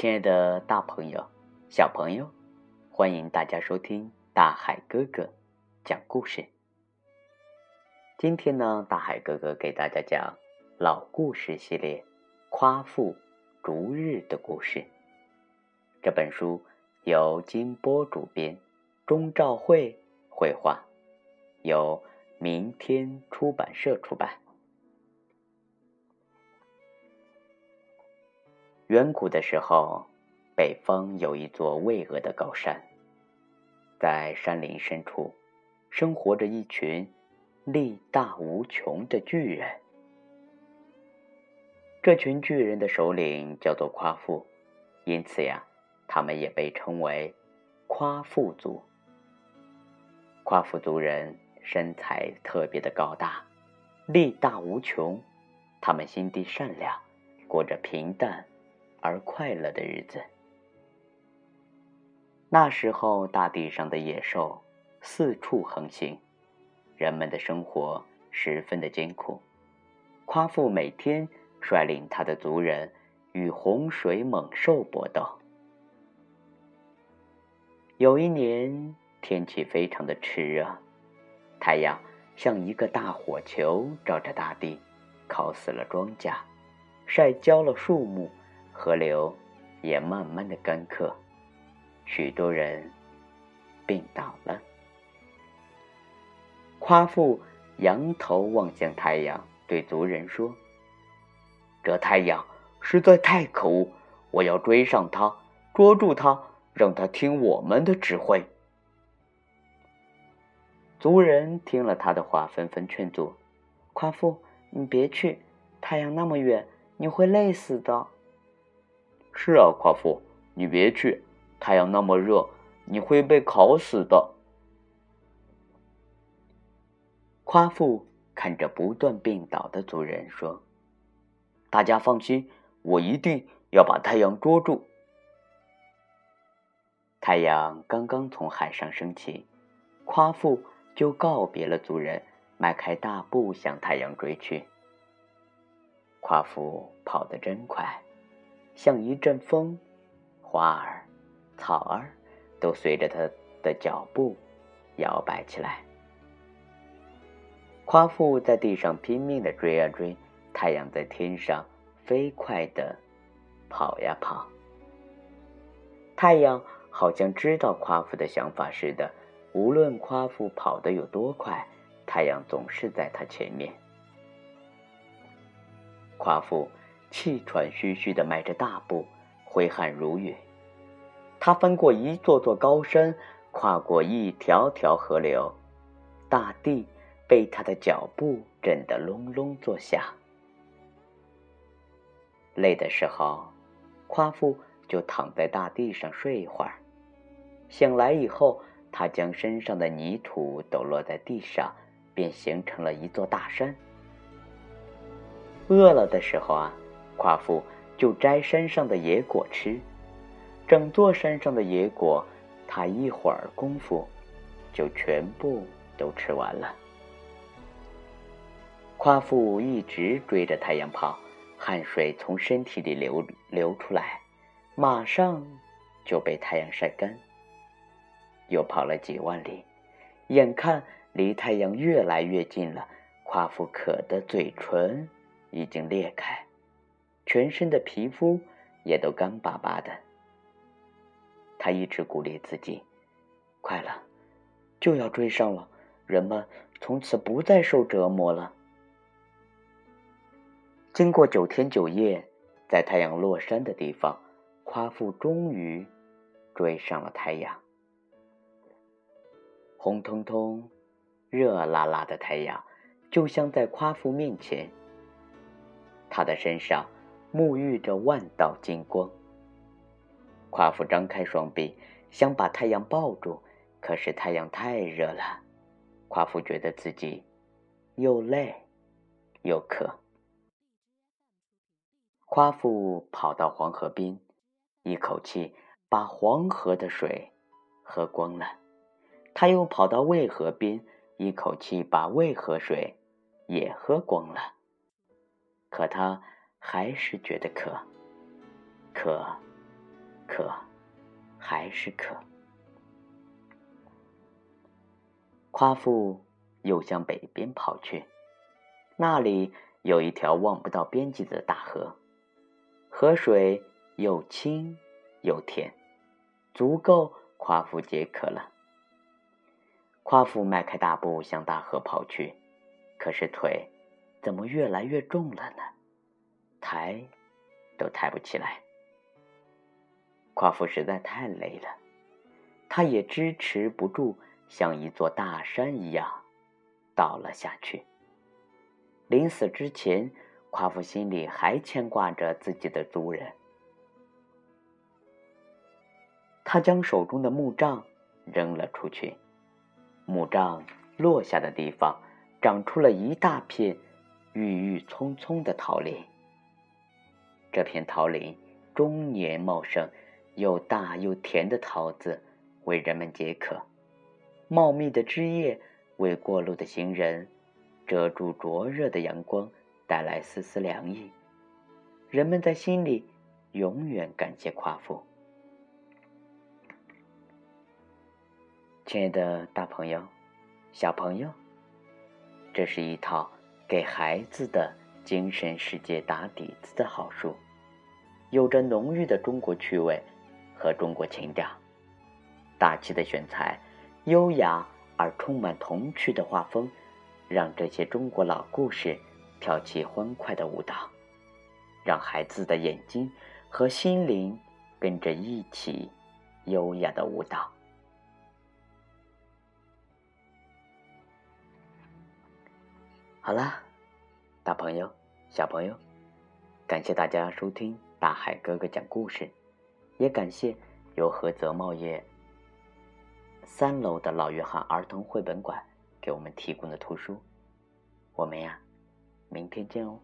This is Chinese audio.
亲爱的大朋友、小朋友，欢迎大家收听大海哥哥讲故事。今天呢，大海哥哥给大家讲老故事系列《夸父逐日的故事》。这本书由金波主编，钟兆慧绘画，由明天出版社出版。远古的时候，北方有一座巍峨的高山，在山林深处，生活着一群力大无穷的巨人。这群巨人的首领叫做夸父，因此呀，他们也被称为夸父族。夸父族人身材特别的高大，力大无穷，他们心地善良，过着平淡。而快乐的日子。那时候，大地上的野兽四处横行，人们的生活十分的艰苦。夸父每天率领他的族人与洪水猛兽搏斗。有一年，天气非常的炽热，太阳像一个大火球照着大地，烤死了庄稼，晒焦了树木。河流也慢慢的干涸，许多人病倒了。夸父仰头望向太阳，对族人说：“这太阳实在太可恶，我要追上它，捉住它，让它听我们的指挥。”族人听了他的话，纷纷劝阻：“夸父，你别去，太阳那么远，你会累死的。”是啊，夸父，你别去，太阳那么热，你会被烤死的。夸父看着不断病倒的族人说：“大家放心，我一定要把太阳捉住。”太阳刚刚从海上升起，夸父就告别了族人，迈开大步向太阳追去。夸父跑得真快。像一阵风，花儿、草儿都随着他的脚步摇摆起来。夸父在地上拼命的追啊追，太阳在天上飞快的跑呀跑。太阳好像知道夸父的想法似的，无论夸父跑得有多快，太阳总是在他前面。夸父。气喘吁吁的迈着大步，挥汗如雨。他翻过一座座高山，跨过一条条河流，大地被他的脚步震得隆隆作响。累的时候，夸父就躺在大地上睡一会儿。醒来以后，他将身上的泥土抖落在地上，便形成了一座大山。饿了的时候啊。夸父就摘山上的野果吃，整座山上的野果，他一会儿功夫就全部都吃完了。夸父一直追着太阳跑，汗水从身体里流流出来，马上就被太阳晒干。又跑了几万里，眼看离太阳越来越近了，夸父渴的嘴唇已经裂开。全身的皮肤也都干巴巴的。他一直鼓励自己：“快了，就要追上了，人们从此不再受折磨了。”经过九天九夜，在太阳落山的地方，夸父终于追上了太阳。红彤彤、热辣辣的太阳，就像在夸父面前。他的身上。沐浴着万道金光。夸父张开双臂，想把太阳抱住，可是太阳太热了。夸父觉得自己又累又渴。夸父跑到黄河边，一口气把黄河的水喝光了。他又跑到渭河边，一口气把渭河水也喝光了。可他。还是觉得渴，渴，渴，还是渴。夸父又向北边跑去，那里有一条望不到边际的大河，河水又清又甜，足够夸父解渴了。夸父迈开大步向大河跑去，可是腿怎么越来越重了呢？抬都抬不起来。夸父实在太累了，他也支持不住，像一座大山一样倒了下去。临死之前，夸父心里还牵挂着自己的族人。他将手中的木杖扔了出去，木杖落下的地方长出了一大片郁郁葱葱的桃林。这片桃林终年茂盛。又大又甜的桃子为人们解渴，茂密的枝叶为过路的行人遮住灼热的阳光，带来丝丝凉意。人们在心里永远感谢夸父。亲爱的大朋友、小朋友，这是一套给孩子的精神世界打底子的好书，有着浓郁的中国趣味。和中国情调，大气的选材，优雅而充满童趣的画风，让这些中国老故事跳起欢快的舞蹈，让孩子的眼睛和心灵跟着一起优雅的舞蹈。好啦，大朋友、小朋友，感谢大家收听大海哥哥讲故事。也感谢由菏泽茂业三楼的老约翰儿童绘本馆给我们提供的图书。我们呀，明天见哦。